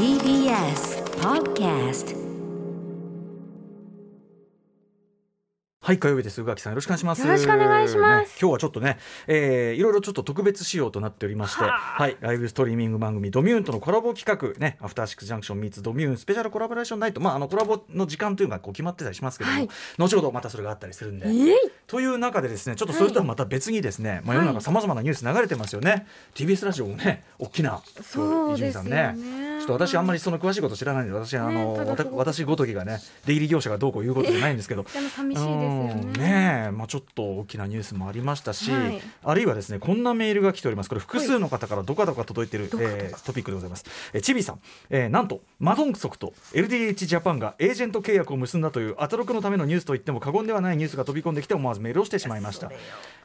TBS Podcast はい火曜日です。宇垣さんよろしくお願いします。よろしくお願いします。ね今日はちょっとね、えー、いろいろちょっと特別仕様となっておりましてはあ。はいライブストリーミング番組ドミューンとのコラボ企画ねアフターシックスジャンクションミーツドミューンスペシャルコラボレーションナイト。まああのコラボの時間というのがこう決まってたりしますけども、はい。後ほどまたそれがあったりするんで。イエイという中でですねちょっとそれとはまた別にですね、まあ世の中さまざまなニュース流れてますよね、TBS ラジオもね大きな伊集院さんね。ちょっと私あんまりその詳しいこと知らないんで私あの、私ごときがね出入り業者がどうこう言うことじゃないんですけど。でも寂しいですようんねねえまあ、ちょっと大きなニュースもありましたし、はい。あるいはですねこんなメールが来ております。これ複数の方からどかどか届いている、どかどかえートピックでございます、えー、チビさん、えーなんとマドンソクと LDH ジャパンがエージェント契約を結んだというアトロクのためのニュースと言っても過言ではないニュースが飛び込んできて思わずメールをしてしまいました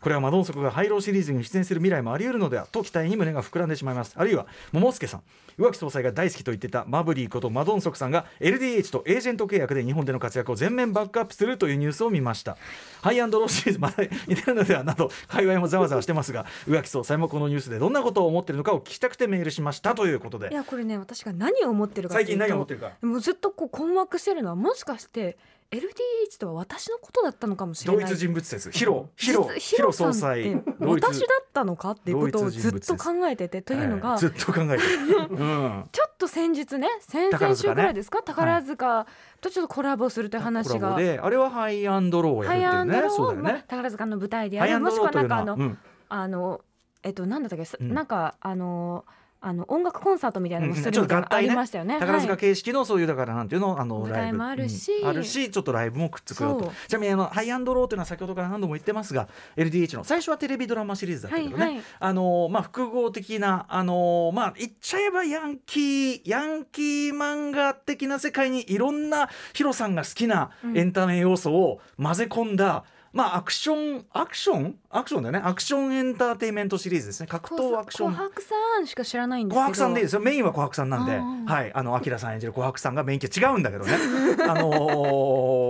これはマドンソクがハイローシリーズに出演する未来もあり得るのではと期待に胸が膨らんでしまいます。あるいは桃助さん。浮気総裁が大好きと言ってたマブリーことマドンソクさんが LDH とエージェント契約で日本での活躍を全面バックアップするというニュースを見ました。ハイアンドローシリーズ まだ似てるのではなど界隈もざわざわしてますが浮気総裁もこのニュースでどんなことを思っているのかを聞きたくてメールしましたということで。いやこれね私が何を思ってるか最近何を思ってるるか。もうずっとこう困惑してるのはもしかして LDH とは私のことだったのかもしれない。同一人物説。ヒロ。ヒロ。実ヒロ総裁。私だったのかっていうことをずっと考えててというのが、えーずっと考えてる、うん、ちょっと先日ね先々週ぐらいですか？宝塚。とちょっとコラボするという話が、ボであれはハイアンドローをやるっていうね。そうーを、まあ宝塚の舞台でやる。もしくははなんかあの、うんあのえっとなんだったっけ、うん。なんかあのあの音楽コンサートみたいなのもすうん。るみたいなのありましたよね。宝塚はい。形式のそういうだからなんていうの？あの舞ライブ。台もあるし。うん。あるしちょっとライブもくっつくよと。ちなみにあのハイアンドローというのは先ほどから何度も言ってますが LDH の最初はテレビドラマシリーズだったけどね、あのまあ複合的なあのまあ言っちゃえばヤンキーヤンキー漫画的な世界にいろんなヒロさんが好きなうん。エンタメ要素を混ぜ込んだ、まあアクションアクション？アクションだよね。アクションエンターテインメントシリーズですね。格闘アクション。琥珀さんしか知らないんですけど。琥珀さんでいいですよ。メインは琥珀さんなんで。はい。あのアキラさん演じる琥珀さんがメイン系違うんだけどね。あの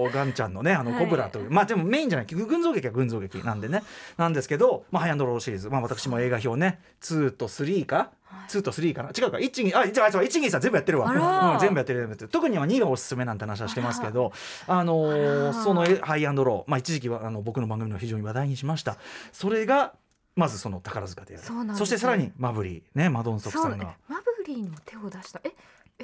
ーガンちゃんのねあのはい。コブラという、まあでもメインじゃない。群像劇は群像劇なんでね。なんですけど、まあ、ハイアンドローシリーズ、まあ、私も映画表ね。2と3か2と3かな。違うか。12あじゃあ123全部やってるわ、うん全部やってる全部やってる。特には2がおすすめなんて話はしてますけどあのそのえハイアンドロー、まあ、一時期はあの僕の番組の非常に話題にしました。それがまずその宝塚でやる。そしてさらにマブリー。ねマドンソクさんが。マブリーにも手を出した。え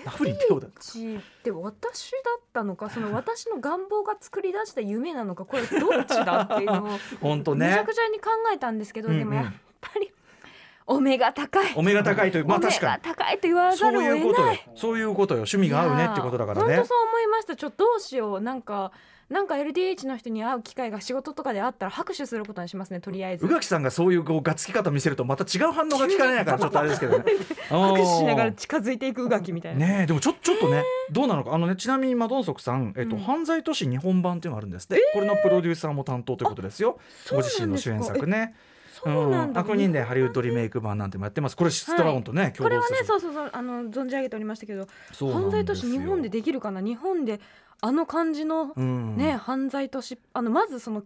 マブリーに手を出て私だったのか？その私の願望が作り出した夢なのか？これどっちだっていうのを 本当ね。めちゃくちゃに考えたんですけど、うんうん。でもやっぱりお目が高い。お目が高いというまあ確かに。が高いと言わざるをい。うことよ。得ない。そういうことよ。趣味が合うねってことだからね。本当そう思いました。ちょっとどうしよう。なんかなんか LDH の人に会う機会が仕事とかであったら拍手することにしますねとりあえず。宇。垣さんがそういうこうがっつき方見せるとまた違う反応が聞かれないからちょっとあれですけどね。拍手しながらあ近づいていく宇垣みたいな。ーねえでもちょちょっとねどうなのか。あのねちなみにマドンソクさん、えっとうん。犯罪都市日本版っていうのがあるんですって、これのプロデューサーも担当ということですよ。ご自身の主演作ねそうなんだ。悪人伝ハリウッドリメイク版なんてもやってます。これストラゴンとね、共これはねそうそうそうあの存じ上げておりましたけど犯罪都市日本でできるかな？日本であの感じのうん。ね、犯罪都市あのまずその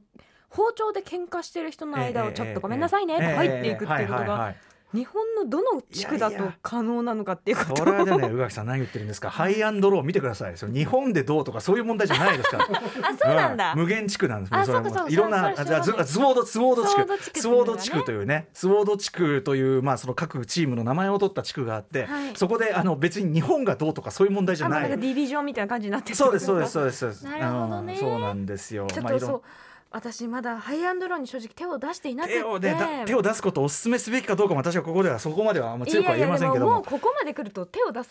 包丁で喧嘩してる人の間をちょっとごめんなさいねと入っていくっていうことがが日本のどの地区だと可能なのかっていうことこれはね宇垣さん何言ってるんですか？ハイアンドロー見てください。日本でどうとかそういう問題じゃないですから。あそうなんだ、うん無限地区なんですあそれはもそう。かそうか。いろんなあじゃあそれズスウォードスウォード地区区スウォード地区というね。スウォード地区というまあその各チームの名前を取った地区があって、はい。そこであの別に日本がどうとかそういう問題じゃない。ディビジョンみたいな感じになってるそうですそうですうそうです。なるほどね。うんそうなんですよ。ちょっとそう私まだハイアンドローに正直手を出していなくて。手を,、ね、だ手を出すことをお勧めすべきかどうかも私はここではそこまではあんま強くは言えませんけどいやいやでもここまで来ると手を出さ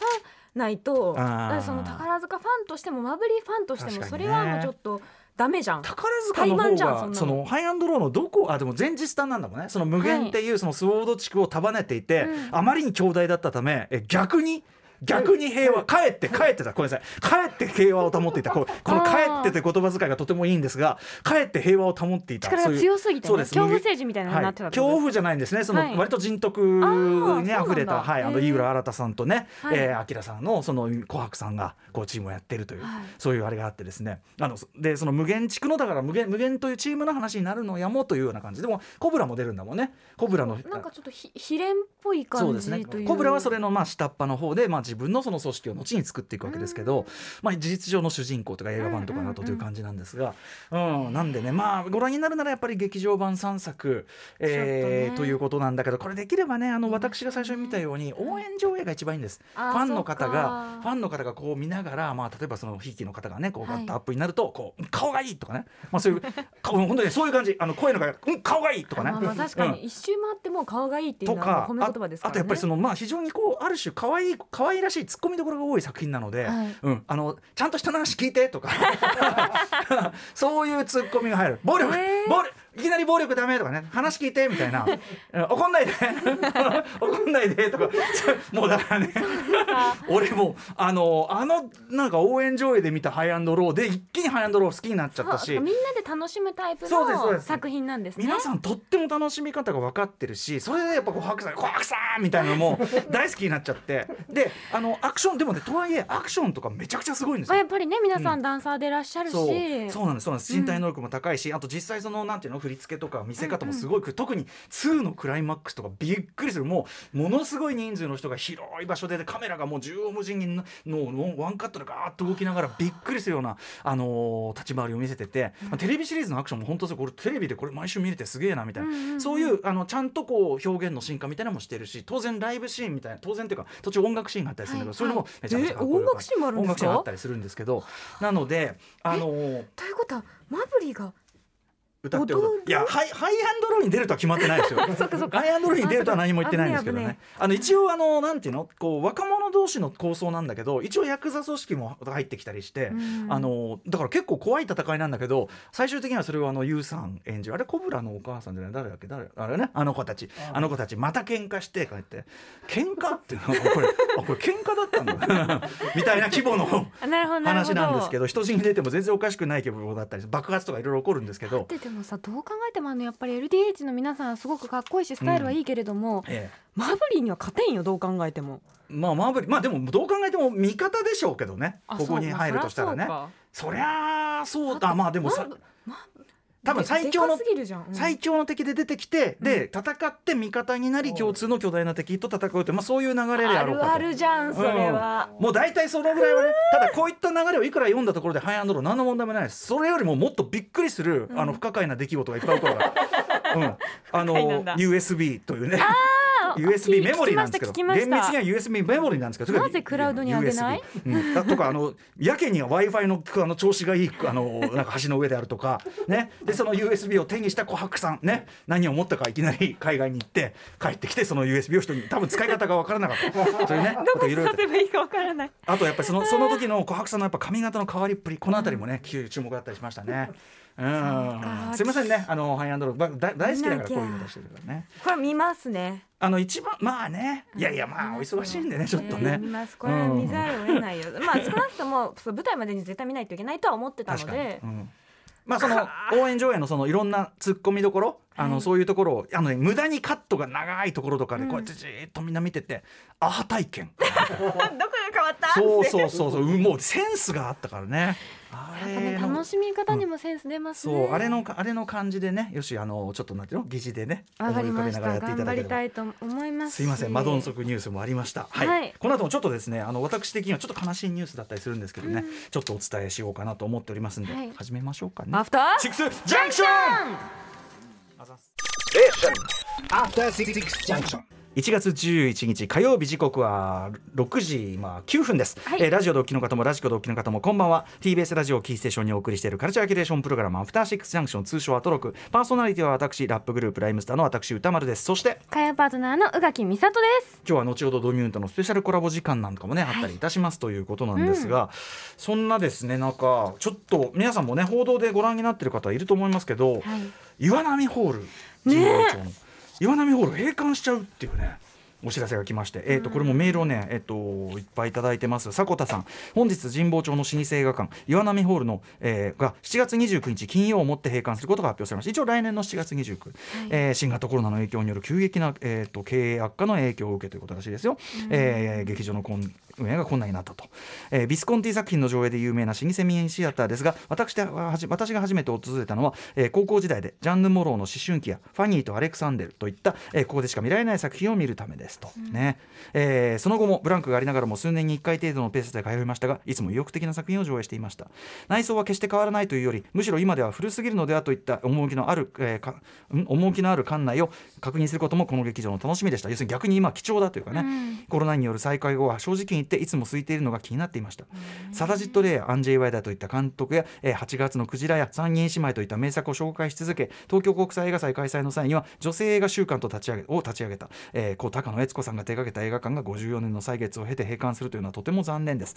ないとその宝塚ファンとしてもマブリーファンとしてもそれはもうちょっとダメじゃん。宝塚の方怠慢じゃんそんなの。がそのハイアンドローのどこあでも前日単なんだもんね。その無限っていうそのスウォード地区を束ねていて、うん。あまりに強大だったためえ逆に逆に平和、帰って帰ってた。ごめんなさい。帰って平和を保っていた。こうこの「帰って」という言葉遣いがとてもいいんですが帰って平和を保っていた。力が強すぎて、ね、そうです。恐怖政治みたいなのになってたはい、恐怖じゃないんですね。その、はい。割と人徳にあふれた、はい、あの井浦新さんとね、はい。えー、明さんのその紅白さんがこうチームをやってるという、はい。そういうあれがあってですね。あのでその無限地区のだから無限無限というチームの話になるのやもというような感じ。でもコブラも出るんだもんね。コブラのなんかちょっとひ秘伝っぽい感じそうですね。コブラはそれのまあ下っ端の方で、まあ、自自分のその組織を後に作っていくわけですけど、まあ、事実上の主人公とか映画版とかなどという感じなんですが、うん。なんでねまあご覧になるならやっぱり劇場版3作、えーということなんだけどこれできればねあの私が最初に見たように応援上映が一番いいんです。ファンの方がファンの方がこう見ながら、まあ、例えばそのひいきの方がねこうはい。ガッとアップになると、こう顔がいいとかね、まあ、そういう 顔本当にそういう感じ。あの声の声が、うん、顔がいいとかね。まあまあ確かうんに。一周回っても顔がいいっていうのは褒め言葉ですからね。ああとやっぱりそのまあ非常にこうある種可愛い可愛らしいツッコミどころが多い作品なので、はい。うんあのちゃんと人の話聞いてとか。そういうツッコミが入る。暴力、暴力いきなり暴力ダメとかね話聞いてみたいな。う ん怒んないで。怒んないでとか。もうだからね。俺もあのあのなんか応援上映で見たハイアンドローで一気にハイアンドロー好きになっちゃったし。みんなで楽しむタイプの作品なんですね。皆さんとっても楽しみ方が分かってるしそれでやっぱこう白さん「白さん!」みたいなのも大好きになっちゃって。であのアクションでもねとはいえアクションとかめちゃくちゃすごいんですよ。まあや。っぱりね皆さんダンサーでいらっしゃるし、そう。そうなんですそうなんです。身体能力も高いし、あと実際そのなんていうの振り付けとか見せ方もすごい、特に2のクライマックスとかびっくりする。もうものすごい人数の人が広い場所でカメラがもう縦横無尽にののワンカットでガーッと動きながらびっくりするような、あのー立ち回りを見せてて、まあテレビシリーズのアクションも本当これテレビでこれ毎週見れてすげえなみたいな、うんうんうん。そういうあのちゃんとこう表現の進化みたいなのもしてるし当然ライブシーンみたいな当然っていうか途中音楽シーンがあったりするんだけど、はいそういうのもめちゃめちゃかっこよ音楽シーンもあるんですか？音楽シーンあったりするんですけど。なのであのーということはマブリが歌っていやハイハイアンドローに出るとは決まってないですよ。ハイアンドローに出るとは何も言ってないんですけど。ねねあの一応あのなんていうの？こう若者同士の抗争なんだけど一応ヤクザ組織も入ってきたりして、うん。あのだから結構怖い戦いなんだけど最終的にはそれをあの YOU さん演じる。あれコブラのお母さんじゃない？誰だっけ？誰？あれね？あの子たち。あ。の子たち。また喧嘩してこうやって。喧嘩っていうの？はこれあこれ喧嘩だったんだ みたいな規模の話なんですけど人死に出ても全然おかしくない規模だったり爆発とかいろいろ起こるんですけど。もさどう考えてもあのやっぱり LDH の皆さんすごくかっこいいしスタイルはいいけれども、ええ。マブリーには勝てんよどう考えても。まあマーブリまあでもどう考えても味方でしょうけどね。あここに入るとしたらね。そりゃあそうだ。まあでもさ多分最強のうん。最強の敵で出てきて、で戦って味方になり共通の巨大な敵と戦うという、まあ、そういう流れであろうかと。あるあるじゃんそれは、もう大体そのぐらいはねただこういった流れをいくら読んだところでハイアンドロー何の問題もない。ですそれよりももっとびっくりする、あの不可解な出来事がいっぱい起こるから、うん、あのだ USB というね。あ USB メモリーなんですけど厳密には USB メモリーなんですけどなぜクラウドに上げない？USB うん、だとかあのやけには w i f i のあの調子がいいあのなんか橋の上であるとか、ね、でその USB を手にした琥珀さん、ね、何を思ったかいきなり海外に行って帰ってきてその USB を人に多分使い方が分からなかった。そういうね。どこといろいろこにさせばいいかわからない。あとやっぱりそのその時の琥珀さんのやっぱ髪型の変わりっぷりこの辺りもね注目だったりしましたね。うん。か。すみませんね。あのハイアンドロー大好きだからこういうの出してるからね。これ見ますねあの一番まあね。いやいやまあお忙しいんでねちょっとね。ますこれは見ざるを得ないよ、まあ少なくとも舞台までに絶対見ないといけないとは思ってたので。うん。まあその応援上映のそのいろんな突っ込みどころあのそういうところをあの、ね、無駄にカットが長いところとかでこうやってじーっとみんな見てて、アハ体験。どこが変わった？そうそうそうそう。うもうセンスがあったからね。あね楽しみ方にもセンス出ますね、そうあれのあれの感じでねよしあのちょっとなんていうの？疑似でね思い浮かべながらやっていただければ。たいと思います。すいませんマドンソクニュースもありました。はい、はい。この後もちょっとですねあの私的にはちょっと悲しいニュースだったりするんですけどね、ちょっとお伝えしようかなと思っておりますんで、はい。始めましょうかね。アフターシックスジャンクションあざっす。After Six Junction. 1月11日火曜日時刻は6時、まあ、9分です、はい。えーラジオ同期の方もラジコ同期の方もこんばんは。TBS ラジオをキーステーションにお送りしているカルチャーキュレーションプログラムアフターシックスジャンクション通称アトロク。パーソナリティは私ラップグループライムスターの私歌丸です。そして火曜パートナーの宇垣美里です。今日は後ほどドミューンとのスペシャルコラボ時間なんかもね、あったりいたしますということなんですが、そんなですねなんかちょっと皆さんもね報道でご覧になってる方いると思いますけど、はい岩波ホール神保町の、岩波ホール閉館しちゃうっていうねお知らせが来まして、えー、とこれもメールをね、えっといっぱいいただいてます。迫田さん本日神保町の老舗映画館岩波ホールの、えーが7月29日金曜をもって閉館することが発表されました。一応来年の7月29日、えー新型コロナの影響による急激な、えー、と経営悪化の影響を受けということらしいですよ、えー劇場のこん運営が困難になったと、えービスコンティ作品の上映で有名な老舗民営シアターですが私ではじ私が初めて訪れたのは、えー高校時代でジャンヌ・モローの思春期やファニーとアレクサンデルといった、えーここでしか見られない作品を見るためですですと、ね。えーその後もブランクがありながらも数年に1回程度のペースで通いましたがいつも意欲的な作品を上映していました。内装は決して変わらないというよりむしろ今では古すぎるのではといった趣のある、えーかん？趣のある館内を確認することもこの劇場の楽しみでした。要するに逆に今貴重だというかね、うん。コロナによる再開後は正直に言っていつも空いているのが気になっていました、サラジット・レイやアンジェイ・ワイダーといった監督や、えー8月のクジラや三人姉妹といった名作を紹介し続け東京国際映画祭開催の際には女性映画週間と立ち上げを立ち上げた、えー、故高野悦子さんが手掛けた映画館が54年の歳月を経て閉館するというのはとても残念です、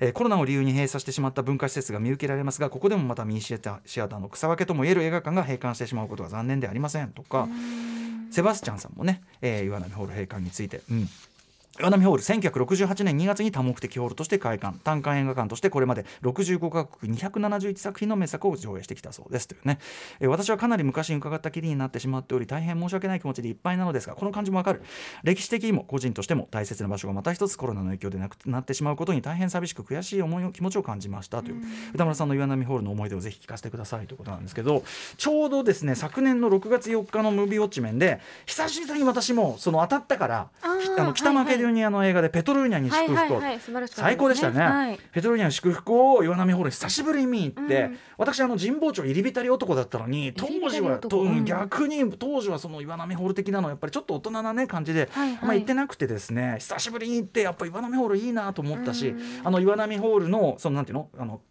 えーコロナを理由に閉鎖してしまった文化施設が見受けられますがここでもまたミニシアターシアターの草分けともいえる映画館が閉館してしまうことが残念ではありませんとか、セバスチャンさんもね、えー岩波ホール閉館について、うん、岩波ホール1968年2月に多目的ホールとして開館。単館映画館としてこれまで65カ国271作品の名作を上映してきたそうです。というね、えー私はかなり昔に伺ったきりになってしまっており大変申し訳ない気持ちでいっぱいなのですがこの感じもわかる。歴史的にも個人としても大切な場所がまた一つコロナの影響でなくなってしまうことに大変寂しく悔しい思いを気持ちを感じました。という。歌村さんの岩波ホールの思い出をぜひ聞かせてくださいということなんですけどちょうどですね昨年の6月4日のムービーウォッチメンで久しぶりに私もその当たったからあの北マケドニアの映画でペトルーニャに祝福を、最高でしたね、はい。ペトルーニャの祝福を岩波ホールに久しぶりに見に行って、うん私あの神保町入り浸り男だったのに当時はと男うん。逆に当時はその岩波ホール的なのはやっぱりちょっと大人なね感じで、はいはい。あんま行ってなくてですね久しぶりに行ってやっぱ岩波ホールいいなと思ったし、うん。あの岩波ホールのそのなんていうの？あのた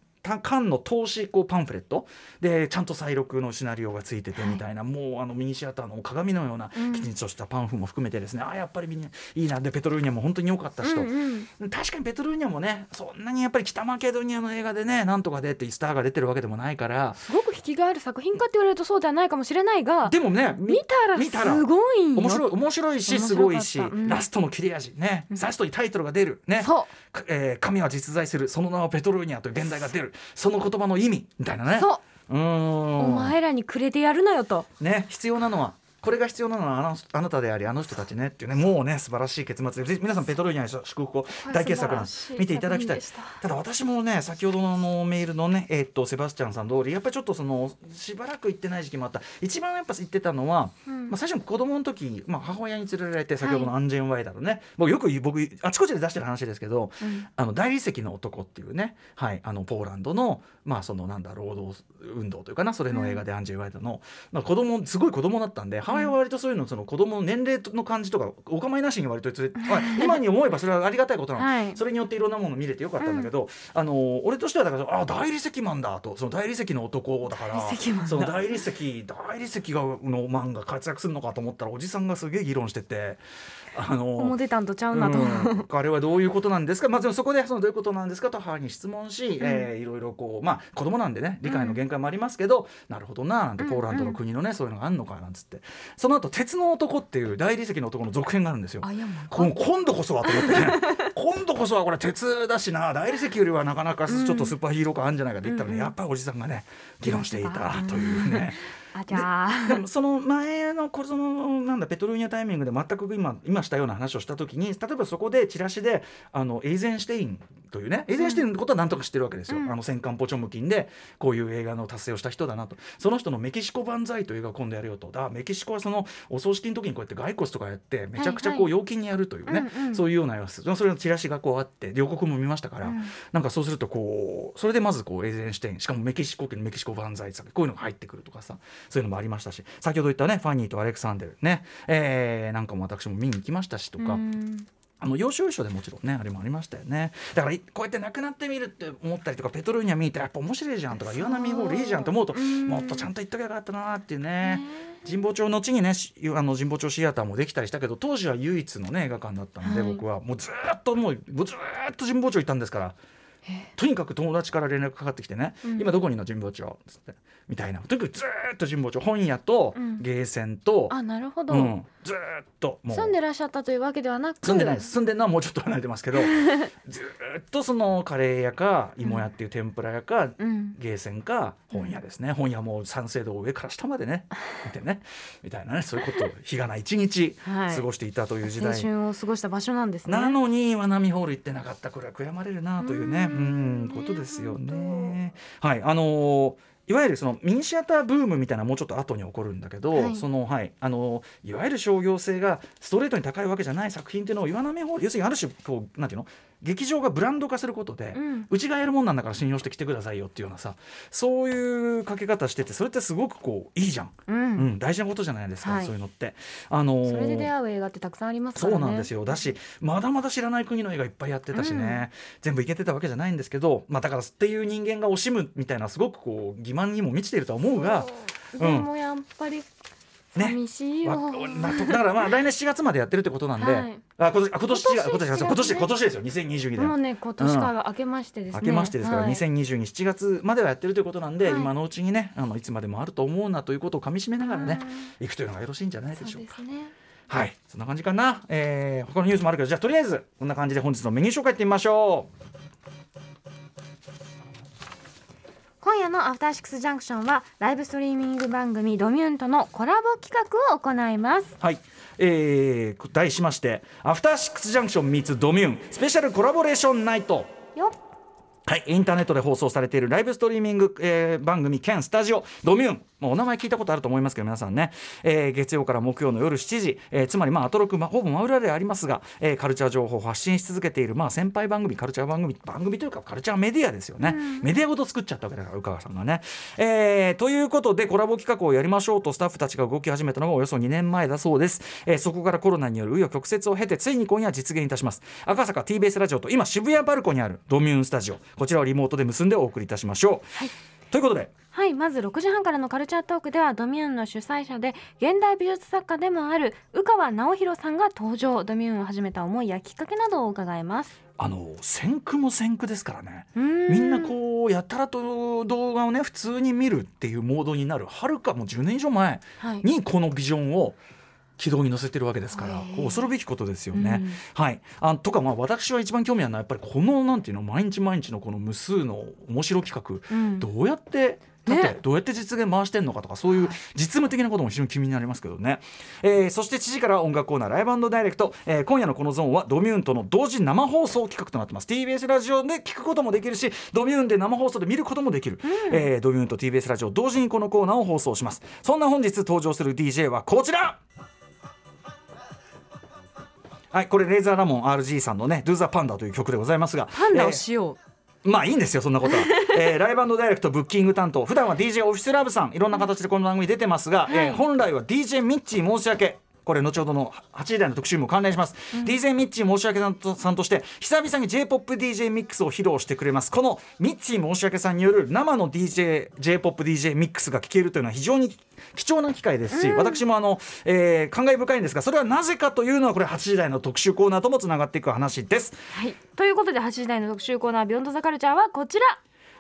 缶の投資こうパンフレット？でちゃんと再録のシナリオがついててみたいな、もうあのミニシアターの鏡のようなうん。きちんとしたパンフも含めてですね、あやっぱりみんないいな。でペトルーニャも本当に良かったしと、うんうん。確かにペトルーニャもねそんなにやっぱり北マケドニアの映画でねなんとかでってスターが出てるわけでもないから。すごく引きがある作品かって言われるとそうではないかもしれないがでもねみ見たらすごいよ面白い面白いしすごいし、うん。ラストの切れ味ね、ラストにタイトルが出るね。えー神は実在する。その名はペトルーニャという現代が出るその言葉の意味みたいなね。そう。うーん。お前らにくれてやるなよと。ね必要なのはこれが必要なのはあのあなたでありあの人たちねっていうねもうね素晴らしい結末で皆さんペトローニャの祝福を大傑作なんで見ていただきたい。た。ただ私もね先ほどのあのメールのねえーっとセバスチャンさん通りやっぱりちょっとそのしばらく行ってない時期もあった。一番やっぱ行ってたのは、うん。まあ、最初の子供の時、まあ、母親に連れられて先ほどのアンジェン・ワイダーのね、僕よく僕あちこちで出してる話ですけど、うん。あの大理石の男っていうね、はい、あのポーランドのまあそのなんだ労働運動というかなそれの映画でアンジェ・ワイダーの、まあ、子供すごい子供だったんで母親は割とそういうのその子供の年齢の感じとかお構いなしに割と今に思えばそれはありがたいことなの、はい。それによっていろんなもの見れてよかったんだけど、あの俺としてはだからあ大理石マンだとその大理石の男だから大理石大理石がのマンが活躍するのかと思ったらおじさんがすげえ議論してて。あの思ってたんとちゃうなと、うん。あれはどういうことなんですか、まあ、そこでそのどういうことなんですか？と母に質問し、えーいろいろこうまあ子供なんでね理解の限界もありますけど、なるほどななんてポーランドの国のね、そういうのがあるのかなんつって。その後鉄の男」っていう大理石の男の続編があるんですよ。今度こそはと思ってね。今度こそはこれ鉄だしな。大理石よりはなかなかちょっとスーパーヒーロー感あるんじゃないかって言ったらね、うんうん。やっぱりおじさんがね議論していたというね。あじゃあ。でもその前のこれそのなんだペトルーニャタイミングで全く今今したような話をした時に例えばそこでチラシであのエイゼンシュテインというねエイゼンシュテインのことは何とか知ってるわけですよ、うん。あの戦艦ポチョムキンでこういう映画の達成をした人だなと。その人のメキシコ万歳という映画を今度やるよと。だメキシコはそのお葬式の時にこうやって骸骨とかやってめちゃくちゃこうはい陽気にやるというね、うんうん。そういうような様子。それのチラシがこうあって予告も見ましたから、うん。なんかそうするとこうそれでまずこうエイゼンシュテインしかもメキシコ圏メキシコ万歳とかこういうのが入ってくるとかさそういうのもありましたし先ほど言ったねファニーとアレクサンデルね、えーなんかも私も見に行きましたしとか。うん。あの要所要所でもちろんねあれもありましたよね。だからいこうやって亡くなってみるって思ったりとかペトルーニャ見てやっぱ面白いじゃんとか岩波ホールいいじゃんと思うとうん。もっとちゃんと言っときゃよかったなっていうね。神保町後にねしあの神保町シアターもできたりしたけど当時は唯一のね映画館だったんで、はい。僕は。もうずーっともうずーっと神保町いたんですからとにかく友達から連絡かかってきてね「うん。今どこにいるの神保町」つってみたいなとにかくずーっと神保町本屋とうん。ゲーセンと、あなるほど、うん、ずーっともう。住んでらっしゃったというわけではなく。住んでないです。住んでるのはもうちょっと離れてますけど ずーっとそのカレー屋か芋屋っていう天ぷら屋か、うん。ゲーセンか本屋ですね、本屋も三省堂を上から下までね 見てねみたいなねそういうことを日がない一日はい。過ごしていたという時代、青春を過ごした場所なんですね。なのに岩波ホール行ってなかった。これは悔やまれるなというねうんことですよね。はいあのーいわゆるそのミニシアターブームみたいなもうちょっと後に起こるんだけど、はい。そのはいあのいわゆる商業性がストレートに高いわけじゃない作品っていうのを言わない方要するにある種こうなんていうの？劇場がブランド化することで、ううんちがやるもんなんだから信用してきてくださいよっていうようなさそういうかけ方しててそれってすごくこういいじゃん、ううんん、大事なことじゃないですか、はい。そういうのって。あのーそれで出会う映画ってたくさんありますそうなんですよ。だしまだまだ知らない国の映画いっぱいやってたしね、全部いけてたわけじゃないんですけど、まあ、だからっていう人間が惜しむみたいなすごくこう欺瞞にも満ちているとは思うが。でもやっぱり寂しいよ、わなだからまあ来年4月までやってるってことなんで、はい。あ今年あ今年今年今年今年ですよ。2022年。もうね今年から明けましてですね、明けましてですから、はい。2022 7月まではやってるということなんで、はい。今のうちにねあのいつまでもあると思うなということをかみしめながらね、い。くというのがよろしいんじゃないでしょうか。はい。そんな感じかな、えー、他のニュースもあるけどじゃあとりあえずこんな感じで本日のメニュー紹介いってみましょう。今夜のアフターシックスジャンクションはライブストリーミング番組ドミューンとのコラボ企画を行います。はい、えー、題しまして「アフターシックスジャンクション meets ドミューンスペシャルコラボレーションナイト」よっ。はい、インターネットで放送されているライブストリーミング、えー番組兼スタジオドミューンもうお名前聞いたことあると思いますけど皆さんね、えー月曜から木曜の夜7時、えーつまりまあアトロク、まあ、ほぼ真裏でありますが、えーカルチャー情報を発信し続けているまあ先輩番組カルチャー番組番組というかカルチャーメディアですよね、メディアごと作っちゃったわけだから宇川さんがね、えーということでコラボ企画をやりましょうとスタッフたちが動き始めたのがおよそ2年前だそうです、えーそこからコロナによる紆余曲折を経てついに今夜実現いたします。赤坂 TBS ラジオと今渋谷バルコにあるドミューンスタジオ。こちらをリモートで結んでお送りいたしましょう、ということで。はいまず6時半からのカルチャートークではドミューンの主催者で現代美術作家でもある宇川直弘さんが登場。ドミューンを始めた思いやきっかけなどを伺います。あの先駆も先駆ですからね。みんなこうやたらと動画をね普通に見るっていうモードになるはるかもう10年以上前はい。にこのビジョンを軌道に乗せてるわけですから、恐るべきことですよね。うん。はい、あとかまあ私は一番興味あるのはやっぱりこのなんていうの毎日毎日のこの無数の面白企画、うん。どうやってだってねどうやって実現回してんのかとかそういう実務的なことも非常に気になりますけどね、えーそして知事からは音楽コーナーライブダイレクト、えー今夜のこのゾーンはドミューンとの同時生放送企画となってます。TBS ラジオで聞くこともできるしドミューンで生放送で見ることもできる、えードミューンと TBS ラジオ同時にこのコーナーを放送します。そんな本日登場する DJ はこちらはい、これレーザーラモン RG さんのね「Do the Panda」という曲でございますがパンダをえーしよまあいいんですよそんなことは、えーライブダイレクトブッキング担当普段は DJ オフィスラブさんいろんな形でこの番組出てますが、えー本来は DJ ミッチー申し訳これ後ほどの8時台の特集も関連します、DJ ミッチー申し訳さんとさんとして久々に J−POPDJ ミックスを披露してくれます。このミッチー申し訳さんによる生の DJ J−POPDJ ミックスが聴けるというのは非常に貴重な機会ですし、私もあの、えー感慨深いんですがそれはなぜかというのはこれ8時台の特集コーナーともつながっていく話です。うはい。ということで8時台の特集コーナービヨンドザカルチャーはこちら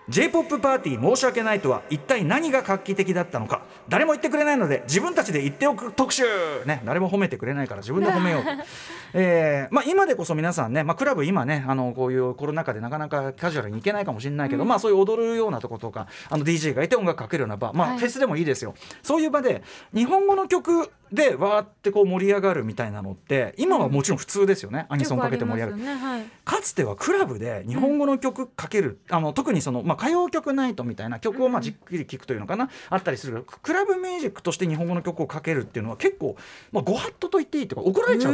J−POP パーティー申し訳ないとは一体何が画期的だったのか。誰も言ってくれないので自分たちで言っておく特集。ね誰も褒めてくれないから自分で褒めようと、えーまあ、今でこそ皆さんね、まあ、クラブ今ねあのこういうコロナ禍でなかなかカジュアルに行けないかもしれないけど、まあそういう踊るようなとことかあの DJ がいて音楽かけるような場、まあはい。フェスでもいいですよ。そういう場で日本語の曲でわーってこう盛り上がるみたいなのって今はもちろん普通ですよね、アニソンかけて盛り上がる。ねはい。かつてはクラブで日本語の曲かける、あの特にその、まあ、歌謡曲ナイトみたいな曲をまあじっくり聴くというのかな、あったりする。けどクラブミュージックとして日本語の曲をかけるっていうのは結構、まあ、ご法度と言っていいというか怒られちゃう、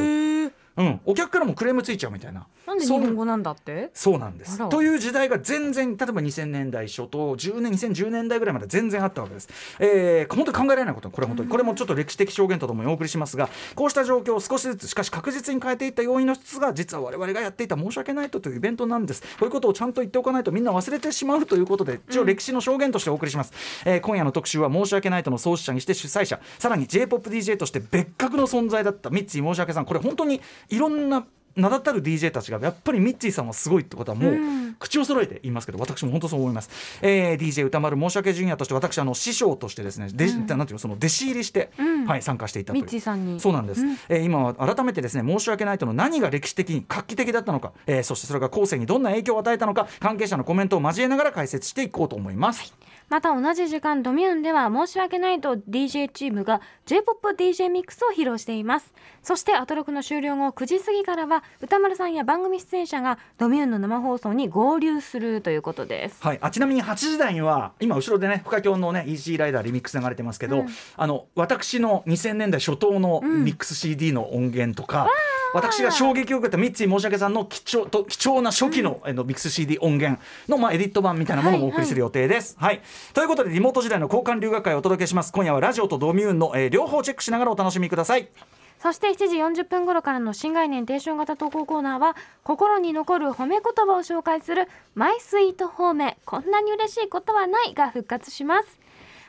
うん、お客からもクレームついちゃうみたいな。なんで日そう本語なんだって？そうなんです。という時代が全然例えば2000年代初頭10年2010年代ぐらいまで全然あったわけです、えー、本当に考えられないことこれ本当に。これもちょっと歴史的証言とともにお送りしますがこうした状況を少しずつしかし確実に変えていった要因の一つが実は我々がやっていた申し訳ないとというイベントなんです。こういうことをちゃんと言っておかないとみんな忘れてしまうということで一応歴史の証言としてお送りします、えー今夜の特集は申し訳ないとの創始者にして主催者さらに J−POPDJ として別格の存在だったミッツィ申し訳さん。これ本当にいろんな名だたる DJ たちがやっぱりミッツィさんはすごいってことはもう、うん。口を揃えて言いますけど私も本当そう思います、えー、DJ 歌丸申し訳ジュニアとして私あの師匠としてですねで、なんていうのその弟子入りして、うん。はい、参加していたといミうッチーさんに。そうなんです、うん。えー今は改めてですね申し訳ないとの何が歴史的に画期的だったのか、えーそしてそれが後世にどんな影響を与えたのか関係者のコメントを交えながら解説していこうと思います、また同じ時間ドミューンでは申し訳ないと DJ チームが J-POPDJ ミックスを披露しています。そしてアトロクの終了後9時過ぎからは歌丸さんや番組出演者がドミューンの生放送に合流するということです。はい、あちなみに8時台には今後ろでね深京のね EC ライダーリミックス流れてますけど、うん。あの私の2000年代初頭のミックス CD の音源とか、私が衝撃を受けた三井申し訳さんの貴重と貴重な初期の,、あのミックス CD 音源の、まあ、エディット版みたいなものもお送りする予定です。はいということでリモート時代の交換留学会をお届けします。今夜はラジオとドミューンの、えー両方チェックしながらお楽しみください。そして7時40分頃からの新概念提唱型投稿コーナーは心に残る褒め言葉を紹介するマイスイート褒め。こんなに嬉しいことはないが復活します。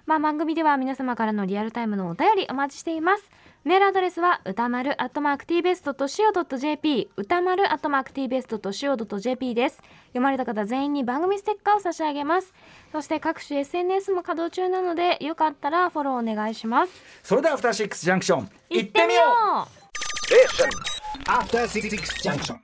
まあ番組では皆様からのリアルタイムのお便りお待ちしています。メールアドレスは歌丸アットマーク tbest.co.jp 歌丸アットマーク tbest.co.jp です。読まれた方全員に番組ステッカーを差し上げます。そして各種 SNS も稼働中なのでよかったらフォローお願いします。それではアフターシックスジャンクション行ってみよう。Station. After Six Junction.